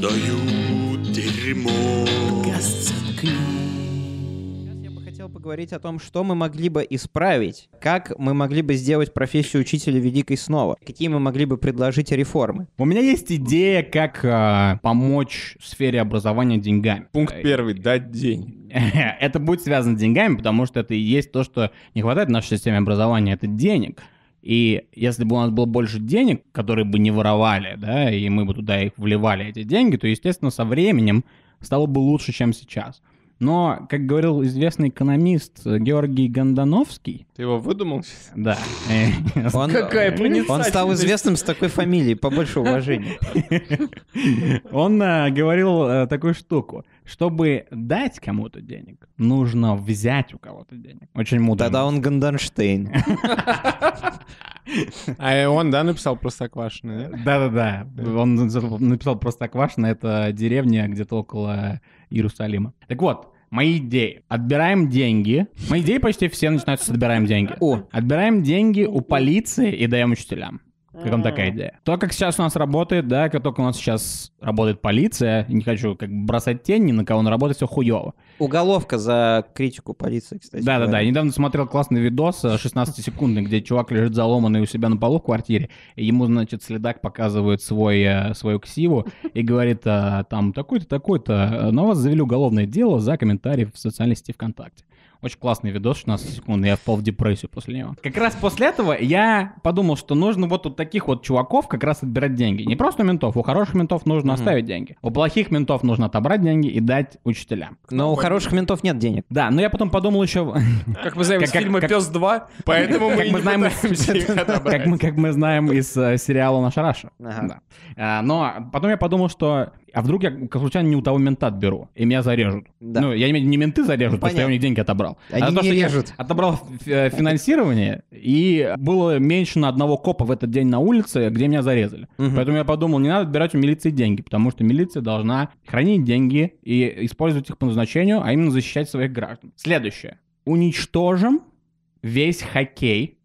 обсуждают дерьмо. Сейчас я бы хотел поговорить о том, что мы могли бы исправить, как мы могли бы сделать профессию учителя великой снова, какие мы могли бы предложить реформы. У меня есть идея, как а, помочь в сфере образования деньгами. Пункт первый. Дать деньги. Это будет связано с деньгами, потому что это и есть то, что не хватает в нашей системе образования, это денег. И если бы у нас было больше денег, которые бы не воровали, да, и мы бы туда их вливали, эти деньги, то, естественно, со временем стало бы лучше, чем сейчас. Но, как говорил известный экономист Георгий Гондановский, Ты его выдумал? сейчас? да, э, Он, Какая он стал известным с такой фамилией, побольше уважения. Он э, говорил э, такую штуку. Чтобы дать кому-то денег, нужно взять у кого-то денег. Очень мудро. Тогда он Ганденштейн. А он, да, написал Простоквашино, да? Да-да-да. Он написал Простоквашино, это деревня где-то около Иерусалима. Так вот, мои идеи. Отбираем деньги. Мои идеи почти все начинаются с отбираем деньги. О. Отбираем деньги у полиции и даем учителям. Как вам такая идея? То, как сейчас у нас работает, да, как только у нас сейчас работает полиция, не хочу как бы бросать тень ни на кого, но работает все хуево. Уголовка за критику полиции, кстати. Да-да-да, я недавно смотрел классный видос, э, 16-секундный, где чувак лежит заломанный у себя на полу в квартире, и ему, значит, следак показывает свой, э, свою ксиву и говорит, э, там, такой-то, такой-то, э, на вас завели уголовное дело за комментарий в социальной сети ВКонтакте. Очень классный видос, 16 секунд, я впал в депрессию после него. Как раз после этого я подумал, что нужно вот у таких вот чуваков как раз отбирать деньги. Не просто у ментов, у хороших ментов нужно оставить деньги. У плохих ментов нужно отобрать деньги и дать учителям. Но у хороших ментов нет денег. Да, но я потом подумал еще... Как мы знаем из фильма «Пес 2», поэтому мы Как и мы не знаем, пытаемся их отобрать. как мы, знаем из э, сериала «Наша Раша». А, но потом я подумал, что... А вдруг я как случайно не у того мента отберу, и меня зарежут. Да. Ну, я имею в виду, не менты зарежут, потому что я у них деньги отобрал. Они а то, не что я режут. отобрал э, финансирование, и было меньше на одного копа в этот день на улице, где меня зарезали. Поэтому я подумал, не надо отбирать у милиции деньги, потому что милиция должна хранить деньги и использовать их по назначению, а именно защищать своих граждан. Следующее. Уничтожим весь хоккей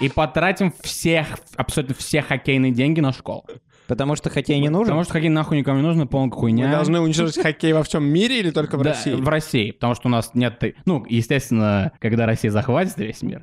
и потратим всех, абсолютно все хоккейные деньги на школу. Потому что хоккей не нужен? Потому что хоккей нахуй никому не нужен, полная хуйня. Мы должны уничтожить хоккей во всем мире или только в Да, России? в России, потому что у нас нет... Ну, естественно, когда Россия захватит весь мир,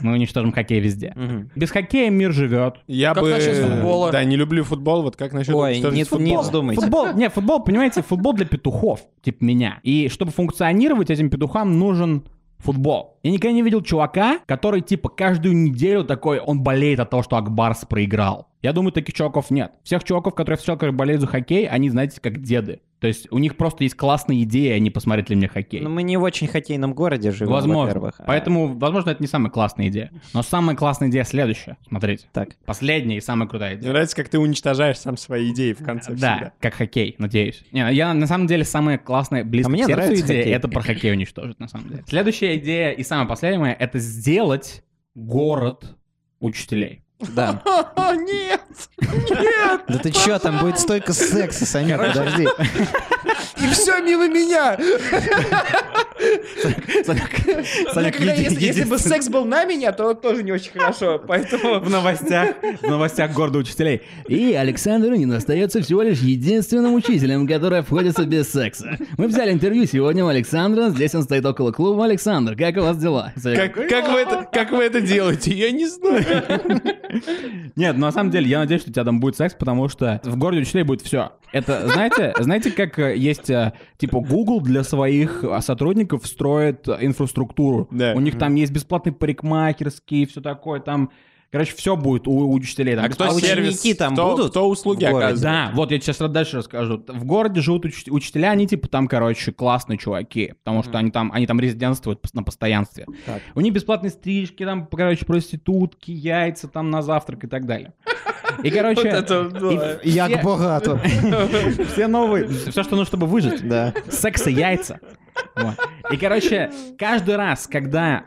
мы уничтожим хоккей везде. Без хоккея мир живет. Я Как бы... насчет футбола? Да, не люблю футбол, вот как насчет Ой, не, футбол? не вздумайте. Футбол, не, футбол, понимаете, футбол для петухов, типа меня. И чтобы функционировать этим петухам, нужен футбол. Я никогда не видел чувака, который, типа, каждую неделю такой, он болеет от того, что Акбарс проиграл. Я думаю, таких чуваков нет. Всех чуваков, которые я встречал, которые болеют за хоккей, они, знаете, как деды. То есть у них просто есть классные идеи, они посмотрят ли мне хоккей. Но мы не в очень хоккейном городе живем, Возможно. во-первых. А- Поэтому, возможно, это не самая классная идея. Но самая классная идея следующая. Смотрите. Так. Последняя и самая крутая Мне идея. нравится, как ты уничтожаешь сам свои идеи в конце Да, всегда. как хоккей, надеюсь. Не, я на самом деле самая классная, близкая А мне к сердцу нравится идея, хоккей. это про хоккей уничтожить, на самом деле. Следующая идея и самая последняя моя, это сделать город учителей. Да. Нет! Нет! Да ты чё, там будет столько секса, Саня, подожди. И все мимо меня! Санек, Санек, еди- если, бы секс был на меня, то тоже не очень хорошо. Поэтому в новостях, в новостях города учителей. И Александр Унин остается всего лишь единственным учителем, который обходится без секса. Мы взяли интервью сегодня у Александра. Здесь он стоит около клуба. Александр, как у вас дела? Как вы это делаете? Я не знаю. Нет, на самом деле, я надеюсь, что у тебя там будет секс, потому что в городе учителей будет все. Это, знаете, знаете, как э, есть, э, типа, Google для своих э, сотрудников строит э, инфраструктуру. Да. У них там есть бесплатные парикмахерские, все такое, там... Короче, все будет у, у учителей. Там А кто А сервис? ученики там кто, будут Кто услуги оказывает? Да, вот я сейчас дальше расскажу. В городе живут уч- учителя, они типа там, короче, классные чуваки, потому что они там, они там резидентствуют на постоянстве. Так. У них бесплатные стрижки, там, короче, проститутки, яйца там на завтрак и так далее. И, короче, Вот это и- и Як все- багато. все новые, все, что нужно, чтобы выжить. Да. Секс и яйца. Вот. И, короче, каждый раз, когда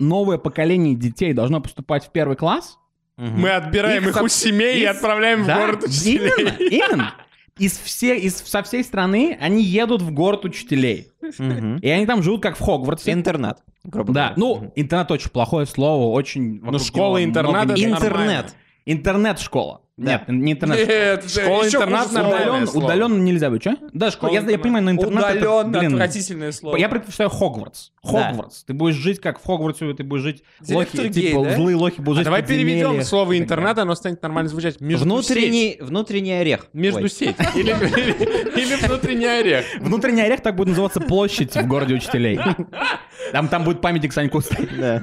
новое поколение детей должно поступать в первый класс, Мы отбираем их, Их у со- семей и из- отправляем Да, в город учителей. Именно, именно. Из, все, из со всей страны они едут в город учителей. И они там живут как в Хогвартсе. Интернат, грубо Да, говоря. ну, интернет очень плохое слово, очень... вокруг школа интерната много это Интернет. Интернет-школа. Нет, не интернет-школа. Нет, нормальное хуже. Удаленно, слово. нельзя быть, что? Да, школа, я, я понимаю, но интернет это, Удаленно блин, отвратительное слово. Я предпочитаю Хогвартс. Хогвартс. Ты будешь жить как в Хогвартсе, ты будешь жить... Директор лохи, гей, типа, да? злые лохи будут А жить давай переведем слово и так интернет, далее. оно станет нормально звучать. Между Внутренний, внутренний орех. Между Ой. сеть. Или, или- или внутренний орех. Внутренний орех так будет называться площадь в городе учителей. Там, там будет памятник Саньку стоять. Да.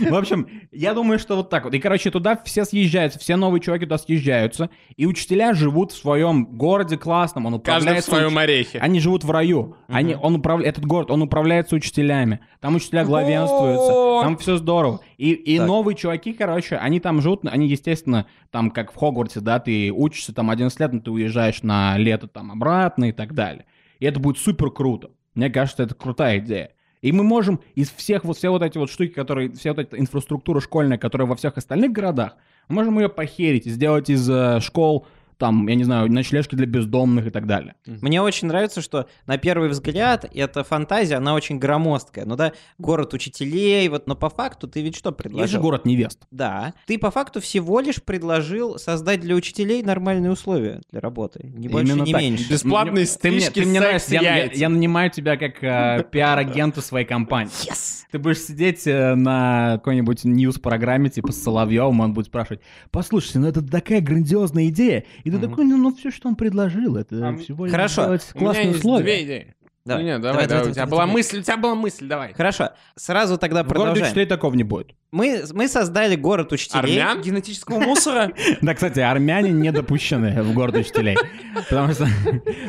В общем, я думаю, что вот так вот. И, короче, туда все съезжаются, все новые чуваки туда съезжаются, и учителя живут в своем городе классном, он Каждый в своем уч- орехе. Они живут в раю. Они, он управля... Этот город, он управляется учителями. Там учителя главенствуются. Там все здорово. И, и новые чуваки, короче, они там живут, они, естественно, там, как в Хогвартсе, да, ты учишься там 11 лет, но ты уезжаешь на лето там обратно и так далее. И это будет супер круто. Мне кажется, это крутая идея. И мы можем из всех вот все вот эти вот штуки, которые, вся вот эта инфраструктура школьная, которая во всех остальных городах, мы можем ее похерить, сделать из э, школ, там, я не знаю, ночлежки для бездомных и так далее. Мне очень нравится, что на первый взгляд эта фантазия, она очень громоздкая. Ну да, город учителей, вот, но по факту ты ведь что Есть же предложил? город невест. Да. Ты по факту всего лишь предложил создать для учителей нормальные условия для работы. Не больше, Именно не так. меньше. Бесплатные Ты мне, стрижки, ты мне нравишься, я, я- я нанимаю тебя как э, пиар-агента своей компании. Yes! Ты будешь сидеть э, на какой-нибудь ньюс-программе типа с Соловьевым, он будет спрашивать, послушайте, ну это такая грандиозная идея. И ты Мгм. такой, ну, ну все, что он предложил, это А, всего хорошо. сделать классные условия. две идеи. Давай. Не, не, Давай, давай, давай, давай. У тебя давай, была давай. мысль, у тебя была мысль, давай. Хорошо. Сразу тогда В городе продолжаем. учителей такого не будет. Мы, мы создали город учителей. Армян? Генетического мусора. Да, кстати, армяне не допущены в город учителей. Потому что...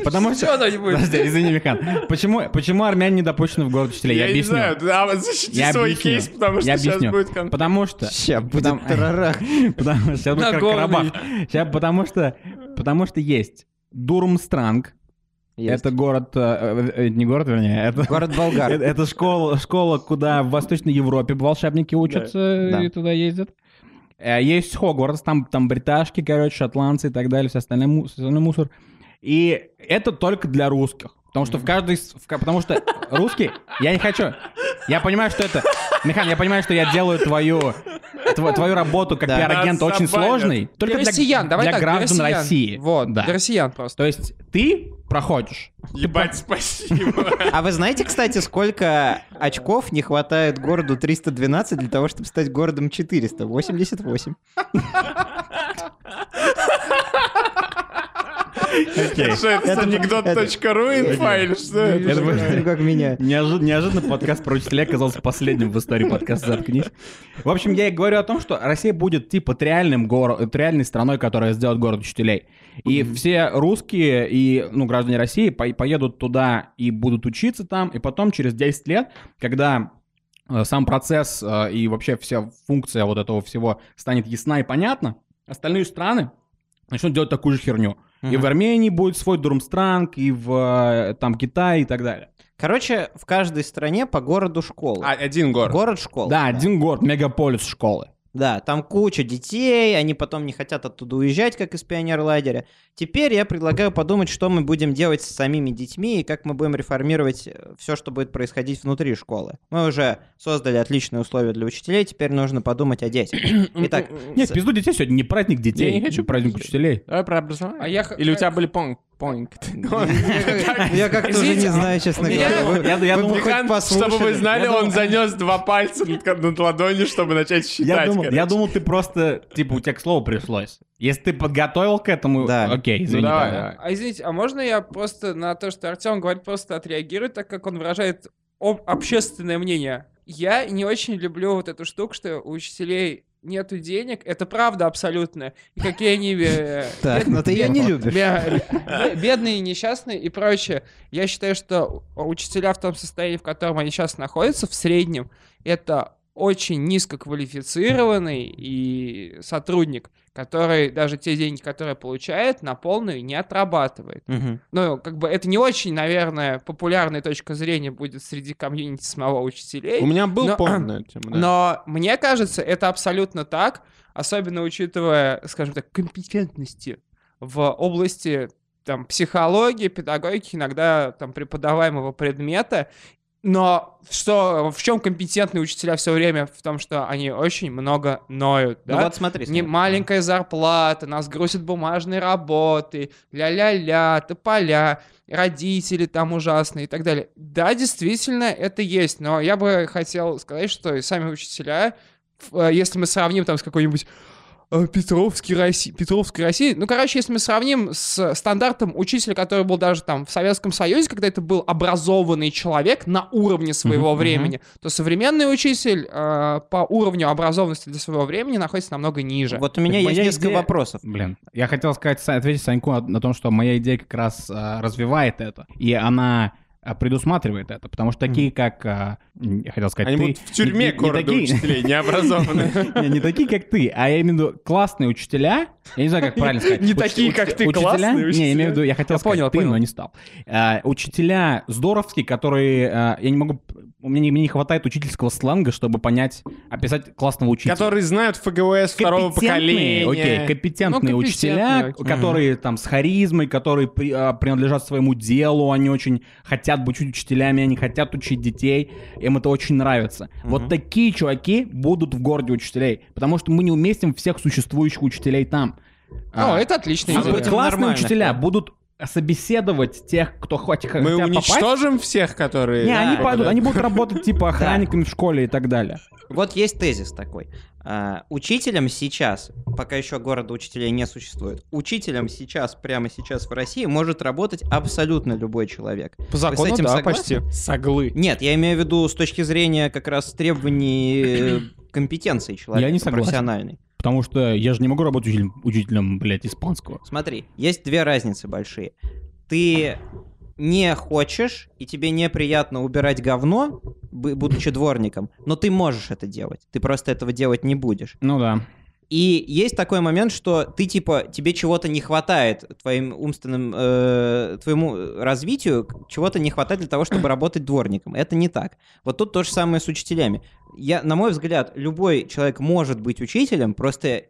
Потому что... не извини, Михан. Почему, почему армяне не допущены в город учителей? Я, не объясню. знаю, да, защити Я свой объясню. кейс, потому что Я сейчас объясню. будет конфликт. Потому что... Ща будет тарарах. Потому что сейчас будет. Карабах. Сейчас, потому что, потому что есть Дурмстранг. Есть. Это город, э, э, не город, вернее, это, Город Болгар. это, это школа, школа, куда в Восточной Европе волшебники учатся Да. и туда ездят. Э, Есть Хогвартс, там, там бриташки, короче, шотландцы и так далее, все остальное, все мусор. И это только для русских. Потому что в каждой... в потому что русский... Я не хочу... Я понимаю, что это... Михан, я понимаю, что я делаю твою... тво- твою работу как Да. пиар-агент очень сложной. Только Для для, россиян, давай для так, для граждан россиян. России. Вот, да. для россиян просто. То есть ты проходишь. Ебать, спасибо. А вы знаете, кстати, сколько очков не хватает городу 312 для того, чтобы стать городом 400? 88. Окей. Что это, анекдот.ру инфа или что это? Как меня. Неожи- Неожиданно подкаст про учителя оказался последним в истории подкаста «Заткнись». В общем, я и говорю о том, что Россия будет типа реальным горо- реальной страной, которая сделает город учителей. И все русские и ну, граждане России по- поедут туда и будут учиться там, и потом через 10 лет, когда э, сам процесс э, и вообще вся функция вот этого всего станет ясна и понятна, остальные страны начнут делать такую же херню. И в Армении будет свой Дурмстранг, и в э, там Китае и так далее. Короче, в каждой стране по городу школы. А, один город. Город школ. Да, один город, мегаполис школы. Да, там куча детей, они потом не хотят оттуда уезжать, как из пионерлагеря. Теперь я предлагаю подумать, что мы будем делать с самими детьми и как мы будем реформировать все, что будет происходить внутри школы. Мы уже создали отличные условия для учителей, теперь нужно подумать о детях. Итак, Нет, с- пизду детей сегодня не праздник детей, Я не хочу праздник учителей. Давай про образование. А я Или у тебя были понг? Понг. я как-то уже не а знаю, честно говоря. Я- думал, чтобы вы знали, он занес два пальца над ладонью, чтобы начать считать. Я думал, я короче. думал, ты просто, типа, у тебя к слову пришлось. Если ты подготовил к этому, Да. окей, извини. Ну, давай, давай. А извините, а можно я просто на то, что Артем говорит, просто отреагирую, так как он выражает об- общественное мнение? Я не очень люблю вот эту штуку, что у учителей нету денег. Это правда абсолютно. И какие они... э, Так, но ты ее не любишь. бе- бе- Бедные, несчастные и прочее. Я считаю, что учителя в том состоянии, в котором они сейчас находятся, в среднем, это очень низкоквалифицированный и сотрудник, который даже те деньги, которые получает, на полную не отрабатывает. Мгм. Ну, как бы это не очень, наверное, популярная точка зрения будет среди комьюнити самого учителей. У меня был Но- понг на эту тему, да. Но мне кажется, это абсолютно так, особенно учитывая, скажем так, компетентности в области там, психологии, педагогики, иногда там преподаваемого предмета. Но что, в чем компетентные учителя все время? В том, что они очень много ноют, Ну да? вот смотри. Не маленькая зарплата, нас грузят бумажные работы, ля-ля-ля, тополя, родители там ужасные и так далее. Да, действительно, это есть, но я бы хотел сказать, что и сами учителя, э, если мы сравним там с какой-нибудь э, Петровской России, Петровской России, ну, короче, если мы сравним с стандартом учителя, который был даже там в Советском Союзе, когда это был образованный человек на уровне своего мгм. времени, то современный учитель э, по уровню образованности для своего времени находится намного ниже. Вот у меня Так есть несколько идея- вопросов. Блин, я хотел сказать, ответить Саньку на на том, что моя идея как раз а, развивает это, и она предусматривает это, потому что такие, как, а, я хотел сказать, Они ты... будут в тюрьме не- не города такие- учителей, необразованные. Не, такие, как ты, а я имею в виду классные учителя. Я не знаю, как правильно сказать. Не такие, как ты, учителя- классные Не, я учителя. имею в виду, я хотел сказать ты, но не стал. А, Учителя здоровские, которые... а, Я не могу... У меня не, мне не хватает учительского сленга, чтобы понять, описать классного учителя. Которые знают ФГВС второго поколения. Окей, компетентные Ну, учителя, компетентные, которые там с харизмой, которые при- а, принадлежат своему делу, они очень хотят быть учителями, они хотят учить детей, им это очень нравится. Вот такие чуваки будут в городе учителей, потому что мы не уместим всех существующих учителей там. О, А, это отличная а классные нормальных, учителя будут собеседовать тех, кто хочет Мы хотят попасть. уничтожим всех, которые... Не, они Да, пойдут, да. они будут работать типа охранниками в школе и так далее. Вот есть тезис такой. А, учителям сейчас, пока еще города учителей не существует, учителям сейчас, прямо сейчас в России может работать абсолютно любой человек. По закону, Вы с этим да, согласны? почти. Соглы. Нет, я имею в виду с точки зрения как раз требований э, компетенции человека Я не согласен. профессиональной. Потому что я же не могу работать учителем, учителем блядь, испанского. Смотри, есть две разницы большие. Ты не хочешь, и тебе неприятно убирать говно, бу- будучи дворником, но ты можешь это делать. Ты просто этого делать не будешь. Ну да. И есть такой момент, что ты типа тебе чего-то не хватает твоим умственным э, твоему развитию, чего-то не хватает для того, чтобы работать дворником. Это не так. Вот тут то же самое с учителями. Я, на мой взгляд, любой человек может быть учителем, просто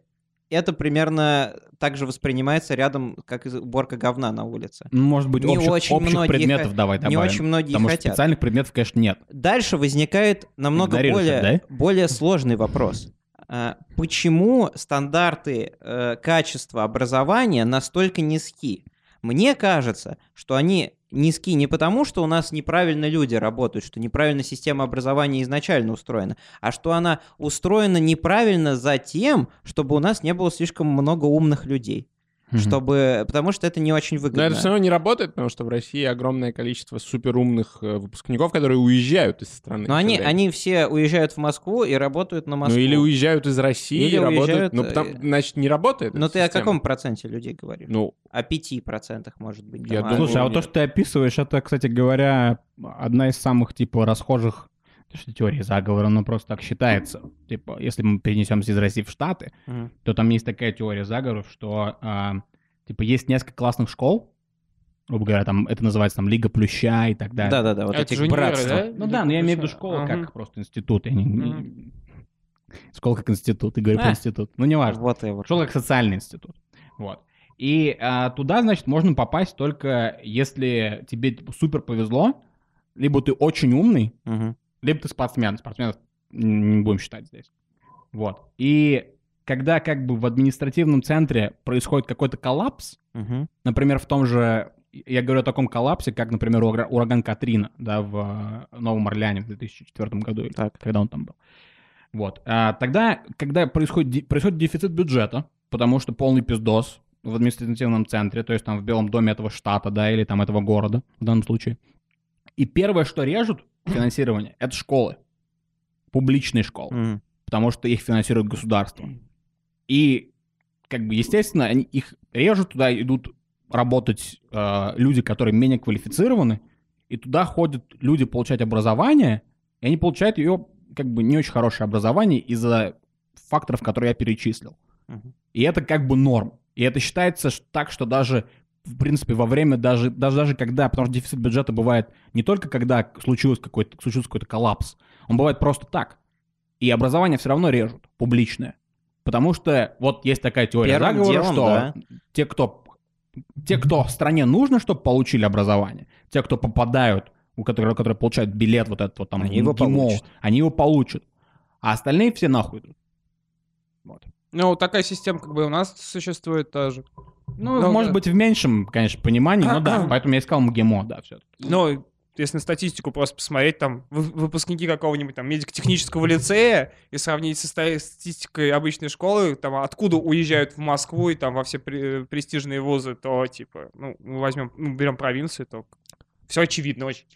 это примерно так же воспринимается рядом, как и уборка говна на улице. Ну, Может быть, Не общих, очень общих многие предметов хо- давай Не добавим. очень многие Потому что хотят. специальных предметов, конечно, нет. Дальше возникает намного более, это, более сложный вопрос. А, Почему стандарты э, качества образования настолько низки? Мне кажется, что они низки не потому, что у нас неправильно люди работают, что неправильно система образования изначально устроена, а что она устроена неправильно за тем, чтобы у нас не было слишком много умных людей. Мгм. Чтобы, потому что это не очень Но выгодно. это все равно не работает, потому что в России огромное количество суперумных э, выпускников, которые уезжают из страны. Но они, они все уезжают в Москву и работают на Москву. Ну или уезжают из России Или и работают. уезжают, Ну, потому, э, значит, не работает. Но ты о система. каком проценте людей говоришь? Ну, О пяти процентах, может быть. Я а- думаю, Слушай, а вот нет. то, что ты описываешь, это, кстати говоря, одна из самых, типа, расхожих что теории заговора, но просто так считается. Типа, если мы перенесемся из России в Штаты, Мгм. то там есть такая теория заговоров, что, а, типа, есть несколько классных школ, грубо говоря, там это называется там Лига Плюща и так далее. Да-да-да, вот Это эти же универы, братства. да? Ну да, но я имею в виду школу Ага. как просто институт. Я не- не- Мгм. Школа как институт, и говорю А. про институт. Ну, неважно. Вот вот. Школа как социальный институт. Вот. И а, туда, значит, можно попасть только если тебе типа, супер повезло, либо ты очень умный, Мгм. Либо ты спортсмен. Спортсменов не будем считать здесь. Вот. И когда как бы в административном центре происходит какой-то коллапс, Мгм. например, в том же, я говорю о таком коллапсе, как, например, ура- ураган Катрина, да, в Новом Орлеане в 2004 году, или Так. когда он там был. Вот. А тогда, когда происходит, ди- происходит дефицит бюджета, потому что полный пиздос в административном центре, то есть там в Белом доме этого штата, да, или там этого города в данном случае. И первое, что режут финансирование, это школы. Публичные школы Мгм. потому что их финансирует государство. И, как бы, естественно, они их режут, туда идут работать э, люди, которые менее квалифицированы, и туда ходят люди получать образование, и они получают ее, как бы, не очень хорошее образование из-за факторов, которые я перечислил. Мгм. И это как бы норм. И это считается так, что даже, в принципе, во время, даже, даже, даже когда, потому что дефицит бюджета бывает не только когда случилось какой-то, случился какой-то коллапс, он бывает просто так. И образование все равно режут, публичное. Потому что вот есть такая теория Первым заговора, делом, что да. те, кто, те, кто в стране нужно, чтобы получили образование, те, кто попадают у которых, которые получают билет вот этот вот там Они его ГИМО, получат. они его получат. А остальные все нахуй идут. Вот. Ну, такая система как бы у нас существует тоже. Ну, Ну, может да. быть, в меньшем, конечно, понимании, но да, поэтому я искал МГИМО, да, все. Ну, если на статистику просто посмотреть, там, вы- выпускники какого-нибудь там медико-технического лицея и сравнить со ста- статистикой обычной школы, там, откуда уезжают в Москву и там во все пре- престижные вузы, то, типа, ну, мы возьмем, ну, берем провинцию, то все очевидно очень.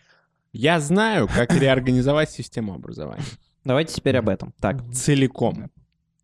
Я знаю, как реорганизовать систему образования. Давайте теперь об этом. Так, Целиком.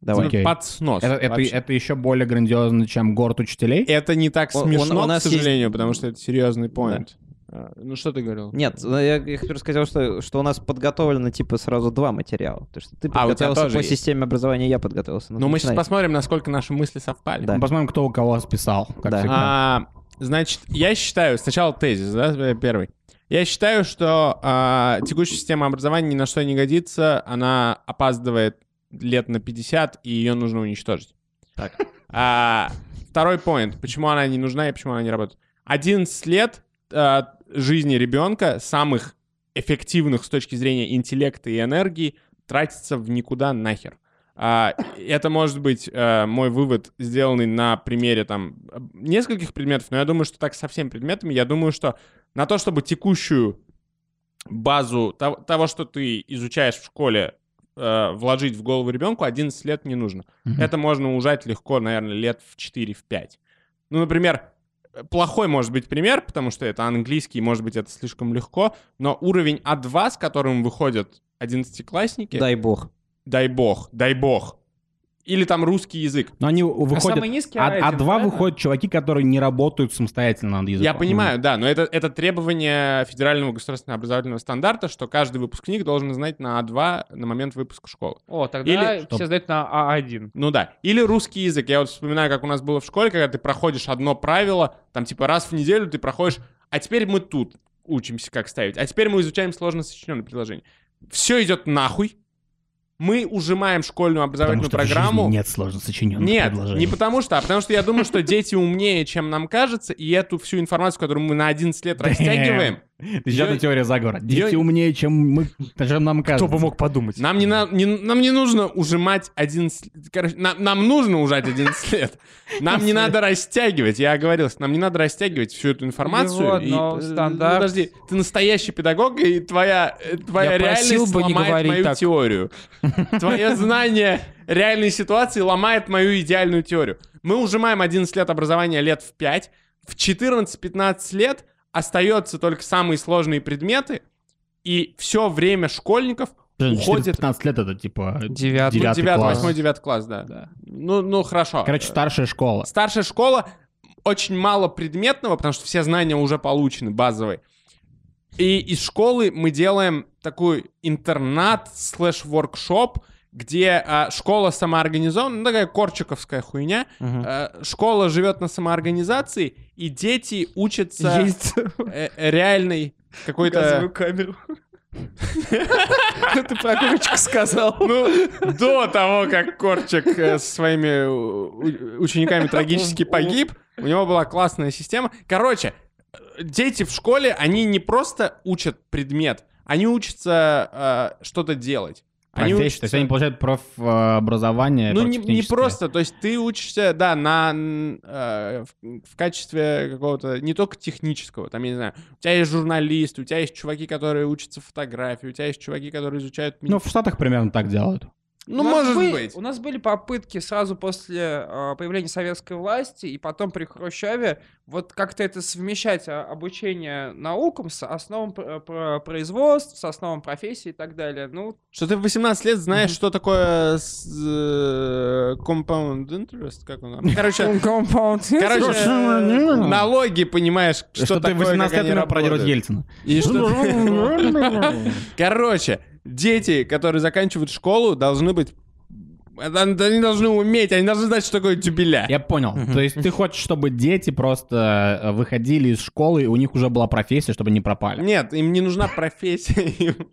Давай. Окей. Под снос. Это, это, вообще. это еще более грандиозно, чем город учителей. Это не так смешно, у нас к сожалению, потому что это серьезный поинт. А, Ну что ты говорил? Нет, ну, я, я хочу сказать, что, что у нас подготовлено типа сразу два материала. То что ты А, подготовился тоже по есть. системе образования, я подготовился. Ну, мы сейчас посмотрим, насколько наши мысли совпали. Да. Ну, Посмотрим, кто у кого списал, как Да. А, значит, я считаю, сначала тезис, да, э, первый. Я считаю, что а, текущая система образования ни на что не годится, она опаздывает лет на 50, и ее нужно уничтожить. Так. А, второй поинт, почему она не нужна и почему она не работает. 11 лет а, жизни ребенка, самых эффективных с точки зрения интеллекта и энергии, тратится в никуда нахер. А, это может быть э, мой вывод, сделанный на примере там нескольких предметов, но я думаю, что так со всеми предметами. Я думаю, что на то, чтобы текущую базу того, того, что ты изучаешь в школе, э, вложить в голову ребенку, 11 лет не нужно. Мгм. Это можно ужать легко, наверное, лет в 4-5. Ну, например, плохой может быть пример, потому что это английский, может быть, это слишком легко, но уровень А2, с которым выходят 11-классники, Дай бог. дай бог, дай бог. Или там русский язык. Но они выходят... самый низкий а, А1, а два выходят чуваки, которые не работают самостоятельно над языком. Я понимаю, да, но это, это требование федерального государственного образовательного стандарта, что каждый выпускник должен знать на А2 на момент выпуска школы. О, тогда Или- все сдают на А А1. Ну да. Или русский язык. Я вот вспоминаю, как у нас было в школе, когда ты проходишь одно правило, там типа раз в неделю ты проходишь, а теперь мы тут учимся, как ставить, а теперь мы изучаем сложно сочиненные предложения. Все идет нахуй. Мы ужимаем школьную Потому образовательную что в жизни программу. нет сложно сочиненных Нет, предложений. не потому что, а потому что я думаю, что дети умнее, чем нам кажется, и эту всю информацию, которую мы на 11 лет растягиваем, На теория заговора. Дети умнее, чем мы, чем нам кажется. подумать? нам не, на- не- нам не нужно ужимать 11... Короче, нам, нам нужно ужать 11 лет. Нам не надо растягивать, я оговорился, нам не надо растягивать всю эту информацию. И, но э, стандарт- Подожди, ты настоящий педагог, и твоя, э, твоя Я просил реальность бы не ломает говорить мою так. теорию. Твое знание реальной ситуации ломает мою идеальную теорию. Мы ужимаем 11 лет образования лет в 5. В 14-15 лет остается только самые сложные предметы, и все время школьников уходит... 15 лет это типа Девятый. девятый 9, класс. 8, 9 класс, да. Ну, ну, хорошо. Короче, старшая школа. Старшая школа очень мало предметного, потому что все знания уже получены, базовые. И из школы мы делаем такой интернат слэш-воркшоп, где а, школа самоорганизована, ну, такая корчиковская хуйня. Мгм. А, школа живет на самоорганизации, и дети учатся Есть э, э, реальной какой-то... газовую камеру. Ты про курочку сказал. Ну, до того, как Корчик э, со своими у- учениками трагически погиб, у него была классная система. Короче, э, дети в школе, они не просто учат предмет, они учатся э, что-то делать. Они Профессия, учатся... То есть они получают профобразование. Ну, не, не просто, то есть ты учишься, да, на, э, в, в качестве какого-то, не только технического, там, я не знаю, у тебя есть журналисты, у тебя есть чуваки, которые учатся фотографии, у тебя есть чуваки, которые изучают... Ну, в Штатах примерно так делают. Ну может были- быть. У нас были попытки сразу после э, появления советской власти и потом при Хрущеве вот как-то это совмещать а, обучение наукам с основам пр- пр- производств, с основам профессии и так далее. Ну, Что ты в 18 лет знаешь, что такое с- э, compound interest, как он? Короче, Compound. короче, Слушай, налоги понимаешь, что, Что, ты такое, 18 как лет работают. Ельцина. И что Короче, дети, которые заканчивают школу, должны быть... Они должны уметь, они должны знать, что такое дюбеля. Я понял. То есть ты хочешь, чтобы дети просто э, выходили из школы, и у них уже была профессия, чтобы не пропали. Нет, им не нужна профессия.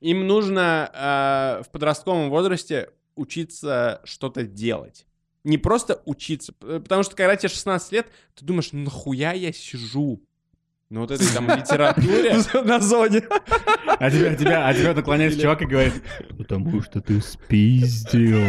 Им, нужно э, в подростковом возрасте учиться что-то делать. Не просто учиться. Потому что когда тебе 16 лет, ты думаешь, нахуя я сижу? Ну вот этой там литературе. На зоне. А тебя, а тебя, а тебя наклоняется чувак и говорит, потому что ты спиздил.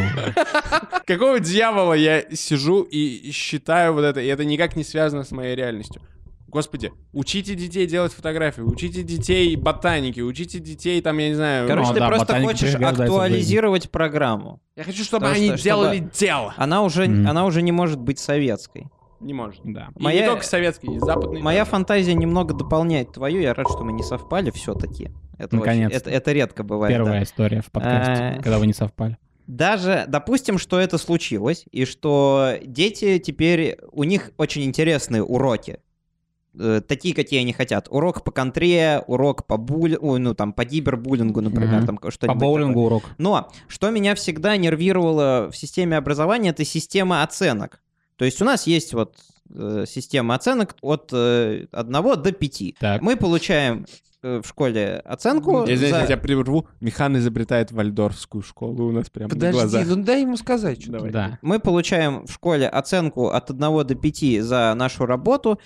Какого дьявола я сижу и считаю вот это, и это никак не связано с моей реальностью. Господи, учите детей делать фотографии, учите детей ботаники, учите детей там, я не знаю... Короче, Ну, ты да, просто хочешь актуализировать программу. я хочу, чтобы Потому они что- делали чтобы- дело. Она уже, Мгм. она уже не может быть советской. Не может. Да. И Моя- не только советский, и западный. Моя тоже. фантазия немного дополняет твою. Я рад, что мы не совпали все-таки. Это, очень- Наконец-то. это, это редко бывает. да. Первая история в подкасте, Э, когда вы не совпали. Даже, допустим, что это случилось, и что дети теперь, у них очень интересные уроки. Э, Такие, какие они хотят. Урок по контре, урок по буль... ой, ну, там, по гибербуллингу, например, Мгм. там По что-нибудь боулингу такое. урок. Но что меня всегда нервировало в системе образования, это система оценок. То есть у нас есть вот э, система оценок от э, 1 до 5. Так. Мы получаем э, в школе оценку. Я, извините, за- я тебя прерву. Михан изобретает вальдорфскую школу у нас прямо на Подожди, глазах. ну дай ему сказать что Давай. Да. Мы получаем в школе оценку от 1 до 5 за нашу работу,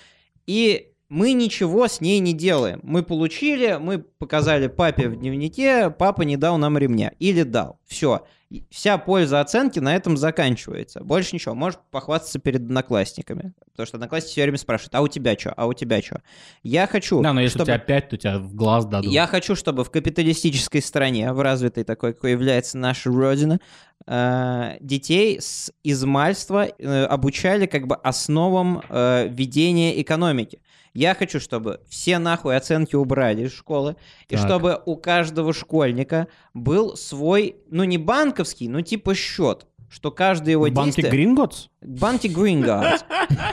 и мы ничего с ней не делаем. Мы получили, мы показали папе в дневнике, папа не дал нам ремня. Или дал. Все. Вся польза оценки на этом заканчивается. Больше ничего. Может похвастаться перед одноклассниками. Потому что одноклассники все время спрашивают, а у тебя что, а у тебя что? Я хочу, Да, но если чтобы... у тебя пять, то тебя в глаз дадут. Я хочу, чтобы в капиталистической стране, в развитой такой, какой является наша родина, э, детей с измальства э, обучали как бы основам э, ведения экономики. Я хочу, чтобы все нахуй оценки убрали из школы, и Так. чтобы у каждого школьника был свой, ну не банковский, но типа счет, что каждое его В банке действие... Гринготс? Банки Грингардс.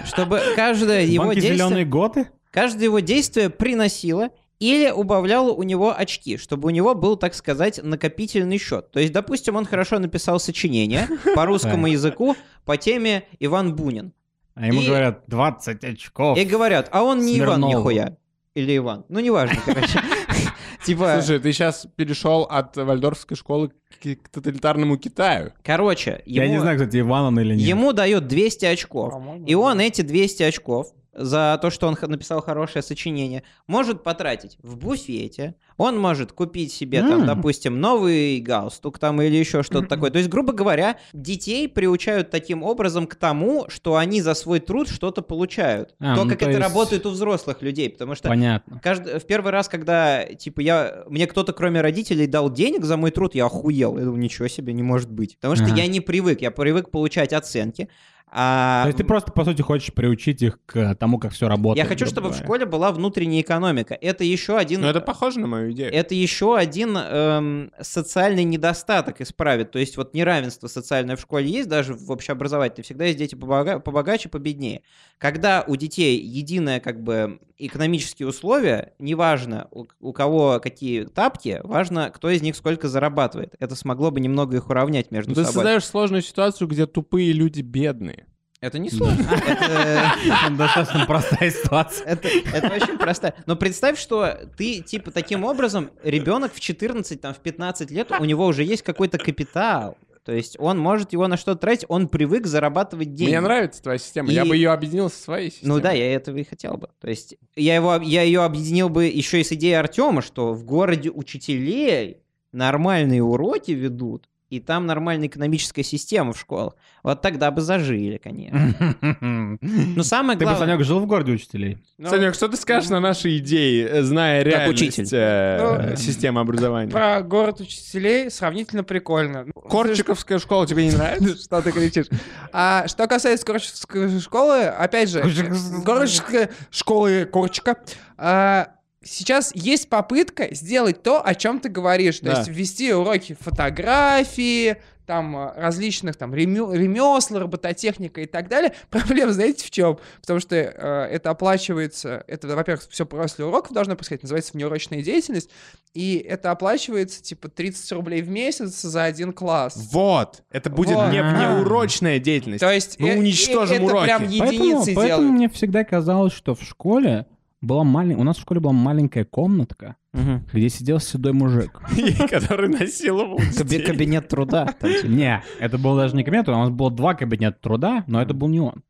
Чтобы каждое его Банки действие... зеленые готы? Каждое его действие приносило или убавляло у него очки, чтобы у него был, так сказать, накопительный счет. То есть, допустим, он хорошо написал сочинение по русскому языку по теме Иван Бунин. А ему И- говорят, 20 очков. И говорят, а он не Иван Смирнов. нихуя. Или Иван. Ну, неважно, короче. Типа, Слушай, ты сейчас перешел от вальдорфской школы к, к тоталитарному Китаю. короче, Я не ему- знаю, кстати, Иван он или нет. ему дают 200 очков. По-моему, И он эти 200 очков за то, что он написал хорошее сочинение, может потратить в буфете. Он может купить себе, там, допустим, новый галстук там или еще что-то такое. То есть, грубо говоря, детей приучают таким образом к тому, что они за свой труд что-то получают. А, то, ну, как то это есть- работает у взрослых людей. Потому что Понятно. каждый, в первый раз, когда, типа, я, мне кто-то, кроме родителей, дал денег за мой труд, я охуел. Я думаю, ничего себе, не может быть. Потому что Ага. я не привык. Я привык получать оценки. А То есть ты просто, по сути, хочешь приучить их к тому, как все работает. я хочу, чтобы в говоря. школе была внутренняя экономика. Это еще один... Но Ну, это похоже на мою идею. это еще один эм, социальный недостаток исправит. То есть вот неравенство социальное в школе есть, даже в общеобразовательной. Всегда есть дети побога- побогаче, победнее. Когда у детей единое как бы экономические условия, неважно у, у кого какие тапки, важно, кто из них сколько зарабатывает. Это смогло бы немного их уравнять между ты собой. создаешь сложную ситуацию, где тупые люди бедные. Это не сложно. Это- Достаточно простая ситуация. Это, очень просто. Но представь, что ты, типа, таким образом, ребенок в 14, там, в 15 лет, у него уже есть какой-то капитал. То есть он может его на что-то тратить, он привык зарабатывать деньги. Мне нравится твоя система. Я И- бы ее объединил со своей системой. Ну да, я этого и хотел бы. То есть я, его, я ее объединил бы еще и с идеей Артема, что в городе учителей нормальные уроки ведут, и там нормальная экономическая система в школах. Вот тогда бы зажили, конечно. Но Ну, самое Ты бы, главное... Санек, жил в городе учителей? Ну, Санек, что ты скажешь на наши идеи, э, зная Как реальность учитель. э, Ну, системы образования? Про город учителей сравнительно прикольно. Ну, Корчиковская школа тебе не нравится? Что ты кричишь? А что касается Корчковской школы, опять же, Корчковской школы Корчика, а, сейчас есть попытка сделать то, о чем ты говоришь. То Да. есть ввести уроки фотографии, там а, различных там ремесл, робототехника и так далее. Проблема, знаете, в чем? Потому что э, это оплачивается, это, во-первых, все после уроков должно происходить, называется внеурочная деятельность, и это оплачивается типа 30 рублей в месяц за один класс. Вот. Это будет Вот. не внеурочная деятельность. То есть Мы э- уничтожим э- это уроки. прям Поэтому, единицы поэтому делают. мне всегда казалось, что в школе была маленькая... У нас в школе была маленькая комнатка, Мгм. где сидел седой мужик. Который насиловал. Кабинет труда. типа. Не, это был даже не кабинет, у нас было два кабинета труда, но это был не он.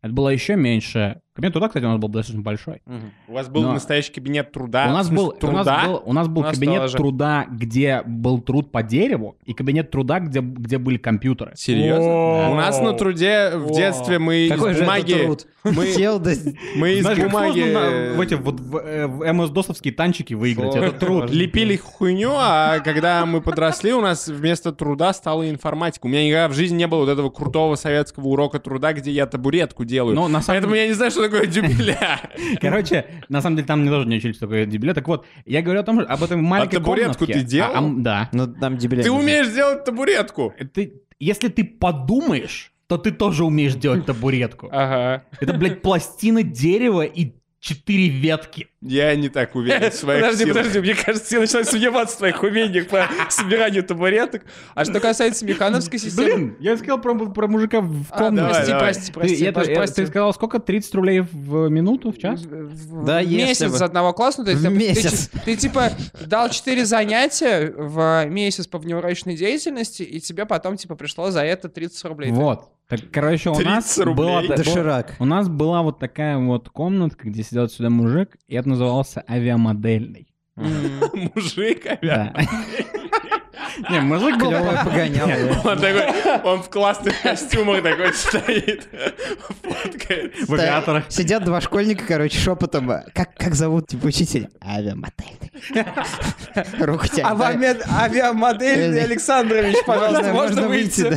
Это была еще меньше Кабинет труда, кстати, у нас был достаточно большой. У вас был Но- настоящий кабинет труда? у нас смысле, был, у нас труда? был, у нас был У нас кабинет тоже. труда, где был труд по дереву, и кабинет труда, где, где были компьютеры. Серьезно? О. У нас на труде в О. детстве мы Какой из бумаги... труд? Мы, Сел, да... мы из Знаешь, бумаги на- в эти вот в, э, в МС-досовские танчики выиграть. Это труд. лепили хуйню, а когда мы подросли, у нас вместо труда стала информатика. У меня никогда в жизни не было вот этого крутого советского урока труда, где я табуретку делаю. Но на самом Поэтому я не знаю, что такое дюбеля. Короче, на самом деле там мне тоже не учили, что такое дебиле. Так вот, я говорю о том, об этом маленькой табуретку комнатке. ты делал? А, ам, да. Ну, там дебилят. Ты умеешь делать табуретку. Ты, если ты подумаешь, то ты тоже умеешь делать табуретку. Ага. Это, блядь, пластина дерева и четыре ветки. Я не так уверен в своих Подожди, силах. подожди, мне кажется, я начинаю сомневаться в твоих умениях по собиранию табуреток. А что касается механовской системы... Блин, я сказал про, про мужика в А, комнате. давай, прости, давай. прости, Ты, прости, прости. ты сказал, сколько? 30 рублей в минуту, в час? В- Да, в если месяц бы. за одного класса, ну, то есть В ты- ты, месяц. ты, типа дал 4 занятия в месяц по внеурочной деятельности, и тебе потом типа пришло за это 30 рублей. Вот. Так, короче, у 30 нас рублей? была, Это была- Ширак. у нас была вот такая вот комнатка, где сидел сюда мужик, и это назывался авиамодельный. Мужик, авиа. Не, мужик был... Клёвое погонял. Он такой, он в классных костюмах такой стоит, фоткает. В авиаторах. Сидят два школьника, короче, шепотом. э, Как, как зовут типа учителя? Авиамодельный. Руку тянет. Авиамодель Э, Александрович, пожалуйста, можно выйти.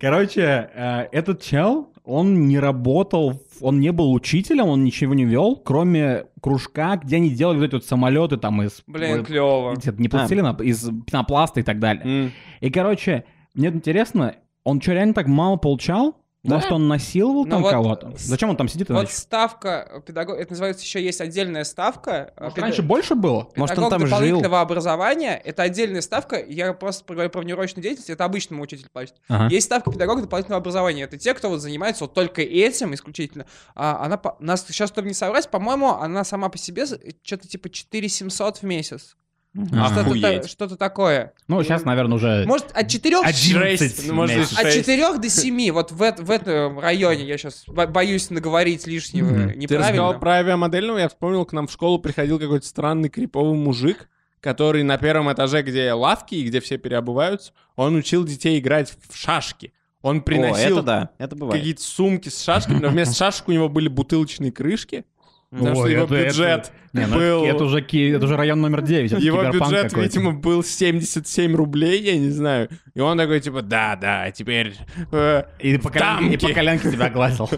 Короче, э, этот чел, он не работал, он не был учителем, он ничего не вел, кроме кружка, где они делали вот эти вот самолеты там из... Блин, вот, клево. Не пластилина, а из пенопласта и так далее. М. И, короче, мне интересно, он что, реально так мало получал? Да. Может, он насиловал Ну там вот, кого-то? Зачем он там сидит? Вот иначе? ставка педагог, это называется еще есть отдельная ставка. Может, педа- раньше больше было? Может, он Педагог там жил? дополнительного образования, это отдельная ставка, я просто говорю про внеурочную деятельность, это обычному учителю платит. Ага. Есть ставка педагога дополнительного образования, это те, кто вот занимается вот только этим исключительно. А она, по- нас сейчас, чтобы не соврать, по-моему, она сама по себе что-то типа 4700 в месяц. А. Что-то, та- что-то такое. Ну, сейчас, наверное, уже... Может, от 4 11 Шесть, ну, может, месяцев. от шесть. 4 до 7, вот в, в этом районе, я сейчас боюсь наговорить лишнего. Ты неправильно. рассказал про авиамодельного, я вспомнил, к нам в школу приходил какой-то странный криповый мужик, который на первом этаже, где лавки и где все переобуваются, он учил детей играть в шашки. Он О, приносил это да, это бывает. какие-то сумки с шашками, но вместо шашек у него были бутылочные крышки, потому что Ой, его это- это- бюджет Не, ну, был... это, уже, это уже район номер 9. это Его бюджет, какой-то. видимо, был 77 рублей, я не знаю. И он такой, типа, да, да, теперь... э, И по, коленке, и по коленке тебя глазил.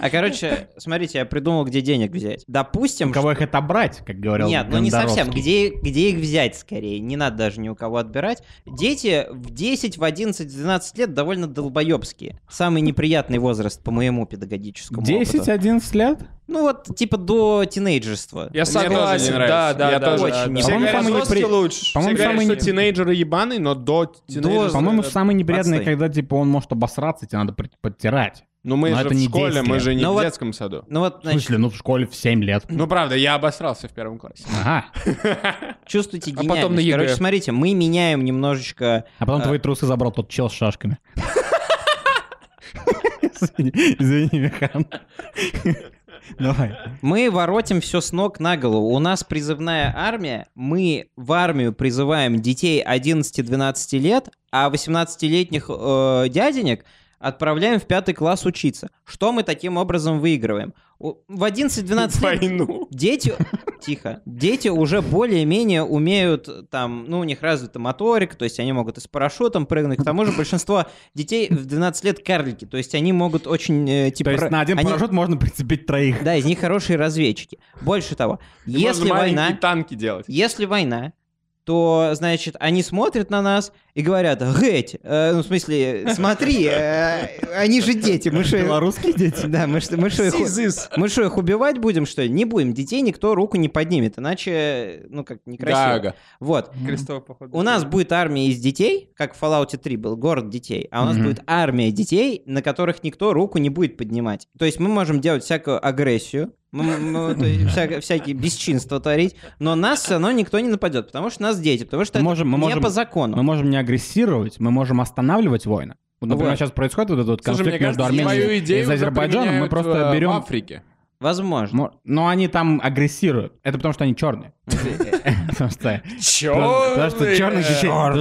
А короче, смотрите, я придумал, где денег взять. Допустим, У кого их отобрать, как говорил Нет, ну не совсем. Где, где их взять скорее? Не надо даже ни у кого отбирать. Дети в 10, в 11, в 12 лет довольно долбоебские. Самый неприятный возраст по моему педагогическому опыту. 10-11 лет? Ну вот, типа до тинейджерства. Я Мне тоже не согласен, да, да, Я да. тоже. да, очень да. не Все По-моему, говорят, непри- лучше. По-моему, все говорят, самый что не- тинейджеры ебаный, но до тинейджера... По-моему, это самый неприятный, отстой. когда, типа, он может обосраться, тебе надо подтирать. Ну мы Но же это в не школе, 10 мы же не Ну в вот- детском саду. Ну вот, В значит, смысле, ну, в школе в 7 лет. Ну правда, я обосрался в первом классе. Ага. чувствуйте А потом на ЕГЭ. Короче, смотрите, мы меняем немножечко... А потом А. твои трусы забрал тот чел с шашками. Извини, извини, Михан. Давай. Мы воротим все с ног на голову. У нас призывная армия. Мы в армию призываем детей 11-12 лет, а 18-летних э, дяденек отправляем в пятый класс учиться. Что мы таким образом выигрываем? В 11-12 лет Войну. дети... Тихо. Дети уже более-менее умеют, там, ну, у них развита моторика, то есть они могут и с парашютом прыгнуть. К тому же большинство детей в 12 лет карлики, то есть они могут очень, э, типа... То есть на один они- парашют можно прицепить троих. Да, из них хорошие разведчики. Больше того, И если война, танки делать. если война, то, значит, они смотрят на нас и говорят, геть, э, ну, в смысле, смотри, э, они же дети, мы что... Белорусские дети. Да, мы что, мы что их, мы что, их убивать будем, что ли? Не будем, детей никто руку не поднимет, иначе, ну, как, некрасиво. Гага. Вот. Крестовый поход. У нас будет армия из детей, как в Fallout 3 был, город детей, а у нас будет армия детей, на которых никто руку не будет поднимать. То есть мы можем делать всякую агрессию, мы- мы- то есть всяко- всякие бесчинства творить, но нас все равно никто не нападет, потому что нас дети, потому что Мы это можем- мы не можем- по закону. Мы можем не агрессировать, мы можем останавливать войны. Вот, например, Вот. сейчас происходит вот этот Слушай, конфликт между кажется, Арменией твою идею и Азербайджаном. Мы просто берем... в Африке. Возможно. Мо- Но они там агрессируют. Это потому, что они черные. Потому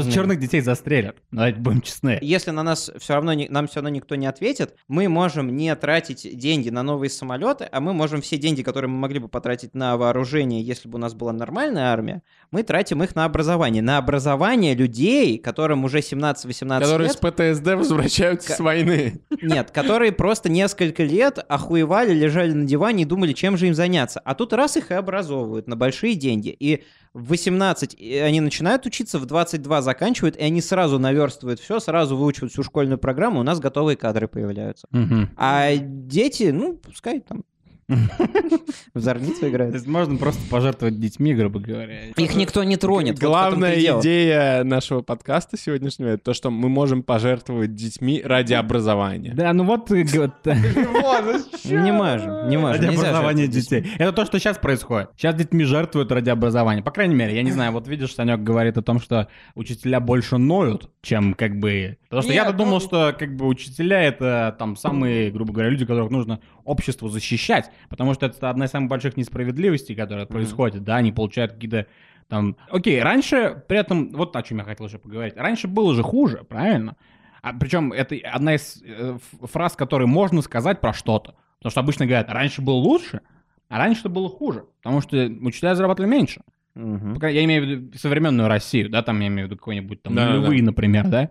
что черных детей застрелят. Давайте будем честны. Если на нас все равно нам все равно никто не ответит, мы можем не тратить деньги на новые самолеты, а мы можем все деньги, которые мы могли бы потратить на вооружение, если бы у нас была нормальная армия, мы тратим их на образование. На образование людей, которым уже 17-18 Которые лет, с ПТСД возвращаются с войны. нет, которые просто несколько лет охуевали, лежали на диване и думали, чем же им заняться. А тут раз их и образовывают на большие деньги. И в 18 и они начинают учиться, в 22 заканчивают, и они сразу наверстывают все, сразу выучивают всю школьную программу, у нас готовые кадры появляются. Мгм. А дети, ну, пускай там в зорницу То есть можно просто пожертвовать детьми, грубо говоря. Их никто не тронет. Главная идея нашего подкаста сегодняшнего это то, что мы можем пожертвовать детьми ради образования. Да, ну вот... э, Не можем, не можем. Ради образования детей. Это то, что сейчас происходит. Сейчас детьми жертвуют ради образования. По крайней мере, я не знаю, вот видишь, Санек говорит о том, что учителя больше ноют, чем как бы... Потому что я-то ну- думал, что как бы учителя это там самые, грубо говоря, люди, которых нужно обществу защищать, потому что это одна из самых больших несправедливостей, которая происходит, да, они получают какие-то там... Окей, раньше, при этом, вот о чем я хотел еще поговорить, раньше было же хуже, правильно? А причем это одна из э, фраз, которые можно сказать про что-то. Потому что обычно говорят, раньше было лучше, а раньше было хуже. Потому что учителя зарабатывали меньше. Мгм. Пока- Я имею в виду современную Россию, да, там я имею в виду какой-нибудь там Да-да-да. нулевые, например, да.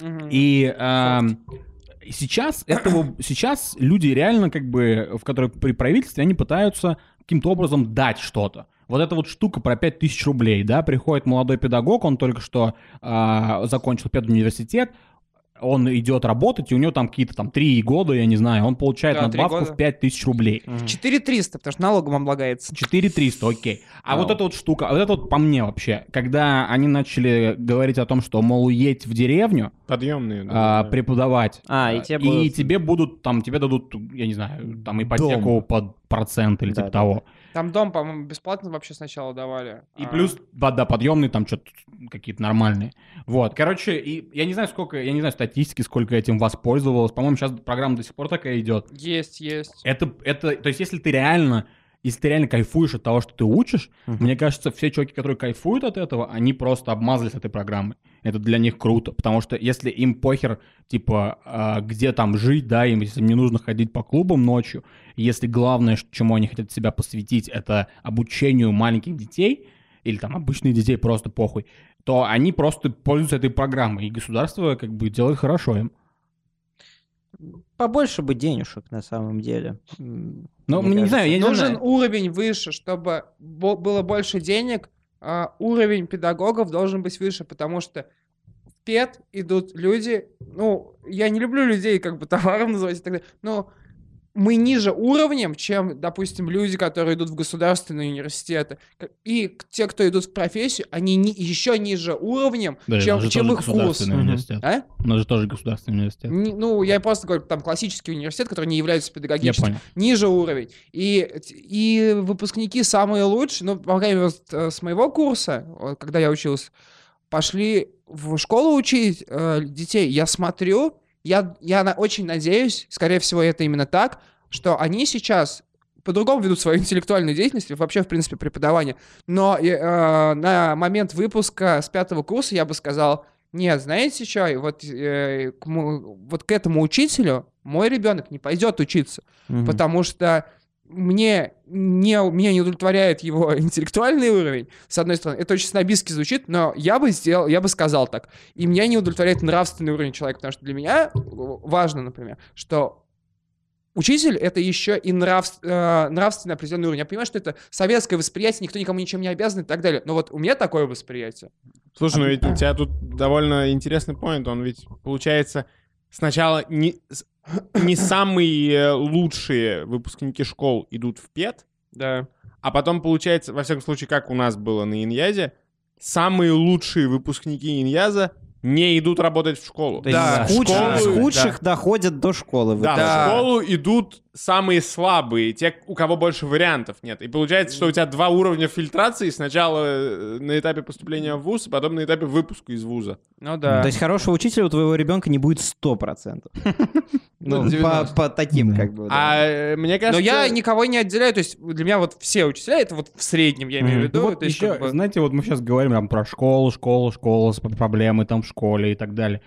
Мгм. И эм, сейчас этого, сейчас люди реально как бы, в которые при правительстве, они пытаются каким-то образом дать что-то. Вот эта вот штука про 5000 рублей, да, приходит молодой педагог, он только что а, закончил педуниверситет, он идет работать, и у него там какие-то там три года, я не знаю, он получает Да, надбавку года. в 5000 рублей. Мгм. 4300, потому что налогом облагается. 4300, окей. А Вау. вот эта вот штука, вот это вот по мне вообще, когда они начали говорить о том, что, мол, едь в деревню, Подъемные. а, да. преподавать. А, и тебе будут- тебе будут, там, тебе дадут, я не знаю, там, ипотеку Дом. под процент или Да, типа да, того. Там дом, по-моему, бесплатно вообще сначала давали. И А, плюс вода подъемный, там что-то какие-то нормальные. Вот, короче, и я не знаю, сколько, я не знаю статистики, сколько этим воспользовалось. По-моему, сейчас программа до сих пор такая идет. Есть, есть. Это, это, то есть, если ты реально, если ты реально кайфуешь от того, что ты учишь, Мгм. мне кажется, все чуваки, которые кайфуют от этого, они просто обмазались этой программой. Это для них круто, потому что если им похер, типа, а, где там жить, да, им, если им не нужно ходить по клубам ночью, если главное, чему они хотят себя посвятить, это обучению маленьких детей, или там обычных детей просто похуй, то они просто пользуются этой программой, и государство как бы делает хорошо им. Побольше бы денежек на самом деле. Ну, мне не знаю, кажется. я не Нужен знаю. уровень выше, чтобы было больше денег. А уровень педагогов должен быть выше, потому что в ПЕД идут люди, ну, я не люблю людей как бы товаром называть и так далее, но мы ниже уровнем, чем, допустим, люди, которые идут в государственные университеты. И те, кто идут в профессию, они ни- еще ниже уровнем, Да, чем, чем их университет. А? У нас же тоже государственный университет. Не- ну, я просто говорю, там классический университет, который не является Я педагогическим понял. ниже уровень. И, и выпускники самые лучшие, ну, по крайней мере, вот, с моего курса, вот, когда я учился, пошли в школу учить э, детей. Я смотрю, я, я на- очень надеюсь, скорее всего, это именно так, что они сейчас по-другому ведут свою интеллектуальную деятельность, и вообще, в принципе, преподавание. Но э, на момент выпуска с пятого курса я бы сказал, нет, знаете что, вот, э, к вот к этому учителю мой ребенок не пойдет учиться, Мгм. потому что мне не, меня не удовлетворяет его интеллектуальный уровень, с одной стороны. Это очень снобистски звучит, но я бы сделал, я бы сказал так. И меня не удовлетворяет нравственный уровень человека, потому что для меня важно, например, что Учитель — это еще и нрав, э, нравственный определенный уровень. Я понимаю, что это советское восприятие, никто никому ничем не обязан и так далее. Но вот у меня такое восприятие. Слушай, ну ведь у тебя тут довольно интересный поинт. Он ведь, получается, сначала не, не самые лучшие выпускники школ идут в ПЕД, Да. а потом, получается, во всяком случае, как у нас было на Иньязе, самые лучшие выпускники Иньяза не идут работать в школу. Есть Да, с, школу, с да. худших доходят до школы. Да. Да. в школу идут самые слабые, те, у кого больше вариантов нет. И получается, что у тебя два уровня фильтрации. Сначала э, на этапе поступления в ВУЗ, а потом на этапе выпуска из ВУЗа. Ну да. То есть хорошего учителя у твоего ребенка не будет 100%. Ну, по, 90. по таким, как бы. А э, мне Но кажется... я никого не отделяю, то есть для меня вот все учителя, это вот в среднем, я имею в виду. Ну вот еще, знаете, вот мы сейчас говорим там про школу, школу, школу, с- проблемы там в школе и так далее.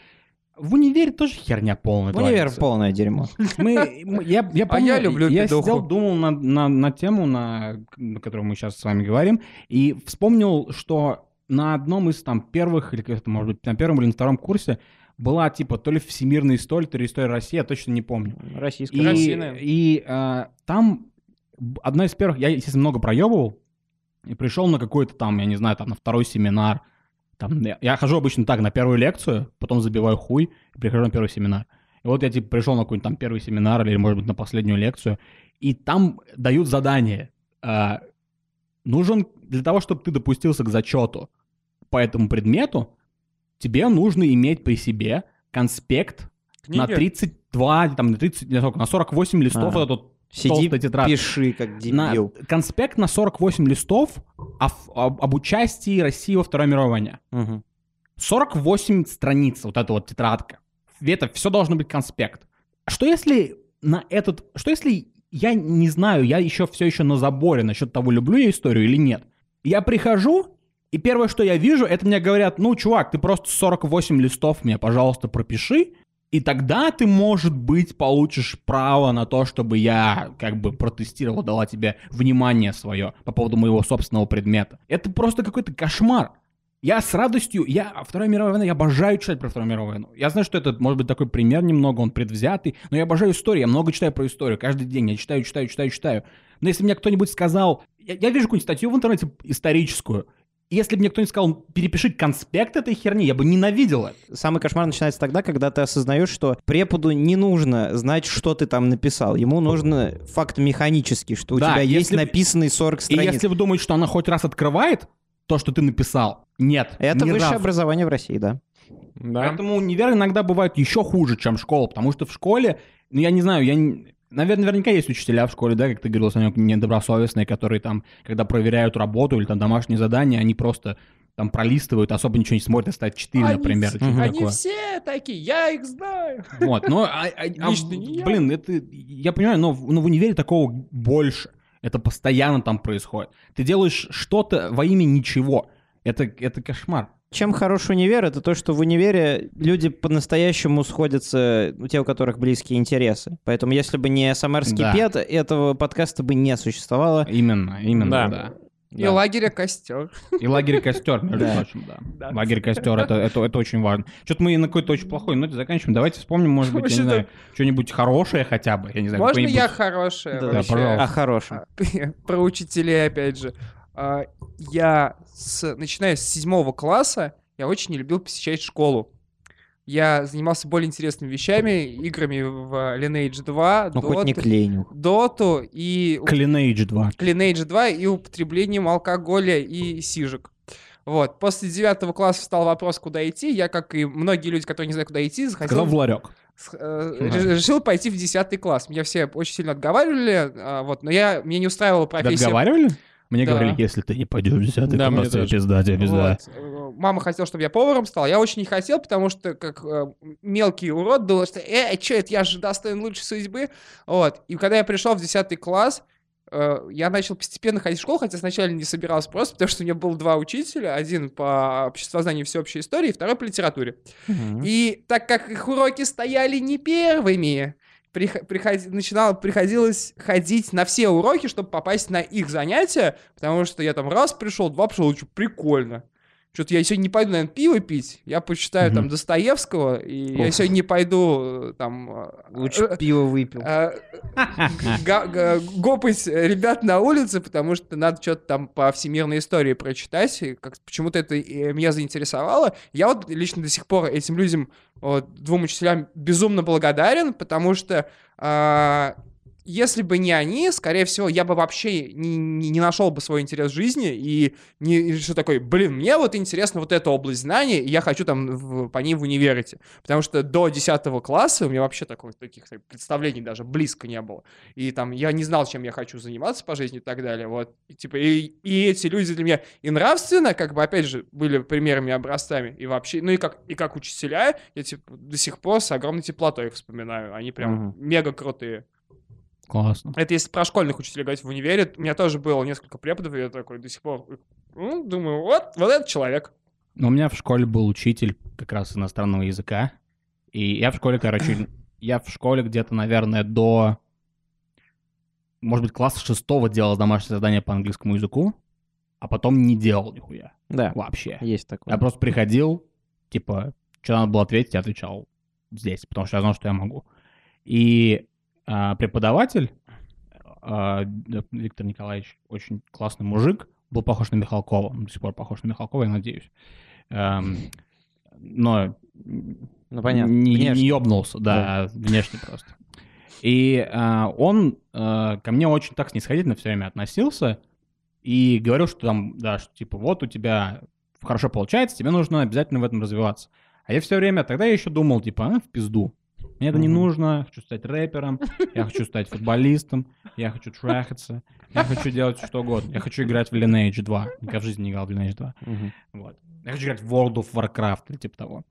В универе тоже херня полная. Универ творится. полное дерьмо. Мы, мы- я, я, А помню, я люблю Я пидоху. сидел, думал на, на, на тему, на, на которую мы сейчас с вами говорим, и вспомнил, что на одном из там первых, или как это может быть, на первом или на втором курсе была типа то ли всемирная история, то ли история России, я точно не помню. Российская. И, Россия, и э, там одна из первых, я, естественно, много проебывал, и пришел на какой-то там, я не знаю, там на второй семинар. Там, я, я хожу обычно так, на первую лекцию, потом забиваю хуй и прихожу на первый семинар. И вот я типа пришел на какой-нибудь там первый семинар или, может быть, на последнюю лекцию, и там дают задание. Э, нужен для того, чтобы ты допустился к зачету по этому предмету, тебе нужно иметь при себе конспект Книги? на 32, там, на 30, не, сколько, на 48 листов А. вот этот Сиди, тетрадь. пиши, как На- дебил. конспект на 48 листов о об, об участии России во Второй мировой войне. Мгм. 48 страниц, вот эта вот тетрадка. Это все должно быть конспект. Что если на этот... Что если я не знаю, я еще все еще на заборе насчет того, люблю я историю или нет. Я прихожу, и первое, что я вижу, это мне говорят, ну, чувак, ты просто 48 листов мне, пожалуйста, пропиши, и тогда ты, может быть, получишь право на то, чтобы я как бы протестировал, дала тебе внимание свое по поводу моего собственного предмета. Это просто какой-то кошмар. Я с радостью, я Вторая мировая война, я обожаю читать про Вторую мировую войну. Я знаю, что это может быть такой пример немного, он предвзятый, но я обожаю историю, я много читаю про историю, каждый день я читаю, читаю, читаю, читаю. Но если мне кто-нибудь сказал, я, я вижу какую-нибудь статью в интернете историческую, если бы мне кто-нибудь сказал, перепиши конспект этой херни, я бы ненавидел это. Самый кошмар начинается тогда, когда ты осознаешь, что преподу не нужно знать, что ты там написал. Ему нужно факт механический, что у Да, тебя есть если- написанные 40 И страниц. если вы думаете, что она хоть раз открывает то, что ты написал, нет. Это ни высшее разу. образование в России, да. Да. Поэтому универ иногда бывает еще хуже, чем школа, потому что в школе, ну я не знаю, я не... Наверное, наверняка есть учителя в школе, да, как ты говорил, Санек, недобросовестные, которые там, когда проверяют работу или там домашние задания, они просто там пролистывают, особо ничего не смотрят, ставят 4, Они например, все- что-то Они такое. все такие, я их знаю. Вот, но, а- а- а, блин, это, я понимаю, но, но в универе такого больше. Это постоянно там происходит. Ты делаешь что-то во имя ничего. Это, это кошмар. Чем хорош универ, это то, что в универе люди по-настоящему сходятся, у те, у которых близкие интересы. Поэтому если бы не самарский Да. пет, этого подкаста бы не существовало. Именно, именно, Да. да. И Да. лагеря костер. И лагерь костер, между Да. прочим, да. Да. Лагерь костер, это, это, это очень важно. Что-то мы на какой-то очень плохой ноте заканчиваем. Давайте вспомним, может быть, я не знаю, что-нибудь хорошее хотя бы. Я не знаю, Можно я хорошая Да, пожалуйста. О хорошем. Про учителей, опять же. А, Я, с, начиная с седьмого класса, я очень не любил посещать школу. Я занимался более интересными вещами, играми в Lineage 2, Ну, хоть не Dota, клейню. Доту и Lineage 2. Lineage 2 и употреблением алкоголя и сижек. Вот. После девятого класса встал вопрос, куда идти. Я, как и многие люди, которые не знают, куда идти, захотел Сказал в ларек. с- э, решил пойти в 10 класс. Меня все очень сильно отговаривали, а, вот, но я, мне не устраивала профессия. отговаривали? Мне Да. говорили, если ты не пойдешь в 10 Да, класс, тебе пизда, тебе пизда. Вот. Мама хотела, чтобы я поваром стал. Я очень не хотел, потому что как э, мелкий урод был, что «Э, что это, я же достоин лучшей судьбы». Вот. И когда я пришел в 10 класс, э, я начал постепенно ходить в школу, хотя сначала не собирался просто, потому что у меня было два учителя. Один по обществознанию и всеобщей истории, второй по литературе. Мгм. И так как их уроки стояли не первыми, прих- приходи- начинало, приходилось ходить на все уроки, чтобы попасть на их занятия, потому что я там раз пришел, два пришел, что прикольно. Что-то я сегодня не пойду, наверное, пиво пить. Я почитаю там Мгм. Достоевского, и я Ух. сегодня не пойду э, там... э, Лучше э, пиво выпил. э, гопать ребят на улице, потому что надо что-то там по всемирной истории прочитать. И как почему-то это меня заинтересовало. Я вот лично до сих пор этим людям, вот, двум учителям, безумно благодарен, потому что а, если бы не они, скорее всего, я бы вообще не, не, не нашел бы свой интерес жизни и не и что такой, блин, мне вот интересна вот эта область знаний, и я хочу там в- по ней в универ идти. Потому что до 10 класса у меня вообще такой, таких так, представлений даже близко не было. И там я не знал, чем я хочу заниматься по жизни и так далее. Вот. И, типа, и, и эти люди для меня и нравственно, как бы, опять же, были примерами образцами, и вообще, ну и как, и как учителя, я типа, до сих пор с огромной теплотой их вспоминаю. Они прям Мгм. мега крутые. Классно. Это если про школьных учителей говорить в универе, у меня тоже было несколько преподов, и я такой до сих пор ну, думаю, вот, вот этот человек. Но у меня в школе был учитель как раз иностранного языка. И я в школе, короче, я в школе где-то, наверное, до, может быть, класса шестого делал домашнее задание по английскому языку, а потом не делал нихуя Да, вообще. есть такое. Я просто приходил, типа, что надо было ответить, я отвечал здесь, потому что я знал, что я могу. И преподаватель, а, д- Виктор Николаевич, очень классный мужик, был похож на Михалкова, он до сих пор похож на Михалкова, я надеюсь. Но Ну, понятно. не, не ёбнулся, да, внешне просто. И а, он а, ко мне очень так снисходительно все время относился и говорил, что там, да, что типа вот у тебя хорошо получается, тебе нужно обязательно в этом развиваться. А я все время, тогда я еще думал, типа, а, в пизду. Мне это не нужно, я хочу стать рэпером, я хочу стать футболистом, я хочу трахаться, я хочу делать что угодно. Я хочу играть в Lineage 2. Никогда в жизни не играл в Lineage 2. Мгм. Вот. Я хочу играть в World of Warcraft или типа того.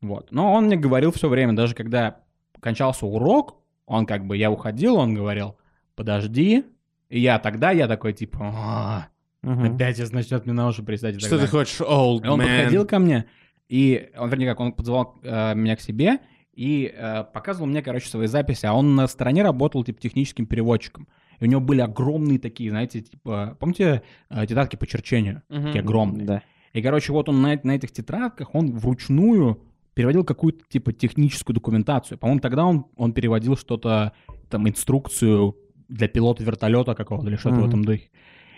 Вот. Но он мне говорил все время, даже когда кончался урок, он как бы, я уходил, он говорил, подожди. И я тогда, я такой, типа, «А, опять сейчас начнет мне на уши пристать. Что ты далее». хочешь, old И он man? подходил ко мне, и он, вернее, как, он подзвал э, меня к себе и э, показывал мне, короче, свои записи, а он на стороне работал, типа, техническим переводчиком. И у него были огромные такие, знаете, типа, помните, э, тетрадки по черчению? Мгм. Такие огромные. Да. И, короче, вот он на, на этих тетрадках, он вручную переводил какую-то, типа, техническую документацию. По-моему, тогда он, он переводил что-то, там, инструкцию для пилота вертолета какого-то или что-то в Мгм. этом духе.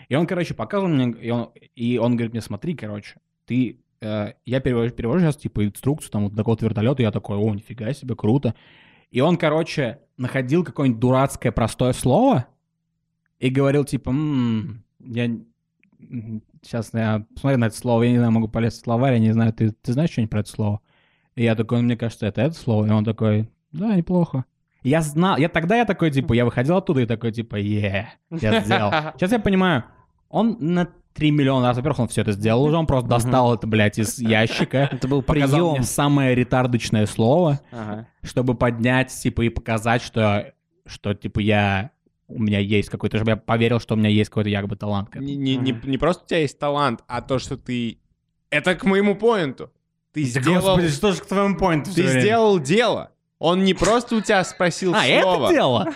И он, короче, показывал мне, и он, и он говорит мне, смотри, короче, ты, я перевожу, перевожу сейчас, типа, инструкцию там вот какого-то вертолета, я такой, о, нифига себе, круто. И он, короче, находил какое-нибудь дурацкое простое слово и говорил, типа, «М, я сейчас я посмотрю на это слово, я не знаю, могу полезть в словарь, я не знаю, ты, ты знаешь что-нибудь про это слово? И я такой, «Ну, мне кажется, это это слово, и он такой, да, неплохо. Я знал, я тогда я такой, типа, я выходил оттуда и такой, типа, е, я сделал. Сейчас я понимаю, он на 3 миллиона раз, во-первых, он все это сделал уже, он просто достал это, блядь, из ящика, Это был прием. самое ретардочное слово, чтобы поднять, типа, и показать, что, что типа, я, у меня есть какой-то, чтобы я поверил, что у меня есть какой-то якобы талант. Не, не, не, не просто у тебя есть талант, а то, что ты... Это к моему поинту. Ты сделал, что же к твоему поинту ты сделал дело. Он не просто у тебя спросил А, слово. это дело?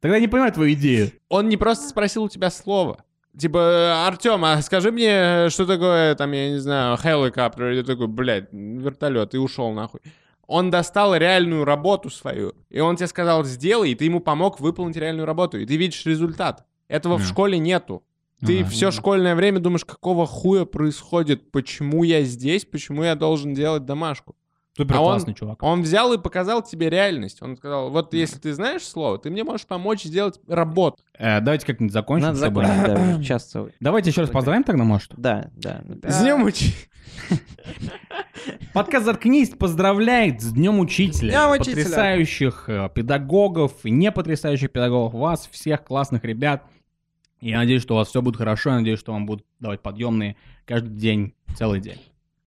Тогда я не понимаю твою идею. Он не просто спросил у тебя слово. Типа, Артем, а скажи мне, что такое, там, я не знаю, helicopter, или такой, блядь, вертолет, и ушел нахуй. Он достал реальную работу свою, и он тебе сказал, сделай, и ты ему помог выполнить реальную работу, и ты видишь результат. Этого в Да. школе нету. Ты Ага. все школьное время думаешь, какого хуя происходит, почему я здесь, почему я должен делать домашку. Супер А он- классный чувак. Он взял и показал тебе реальность. Он сказал, вот если ты знаешь слово, ты мне можешь помочь сделать работу. Э, давайте как-нибудь закончим Надо с закончить, да, час целый. Давайте еще раз поздравим тогда, может? Да, да. С днем учи. Подкаст «Заткнись» поздравляет с Днем Учителя. Днем Учителя. Потрясающих э, педагогов и не потрясающих педагогов. Вас, всех классных ребят. Я надеюсь, что у вас все будет хорошо. Я надеюсь, что вам будут давать подъемные каждый день, целый день.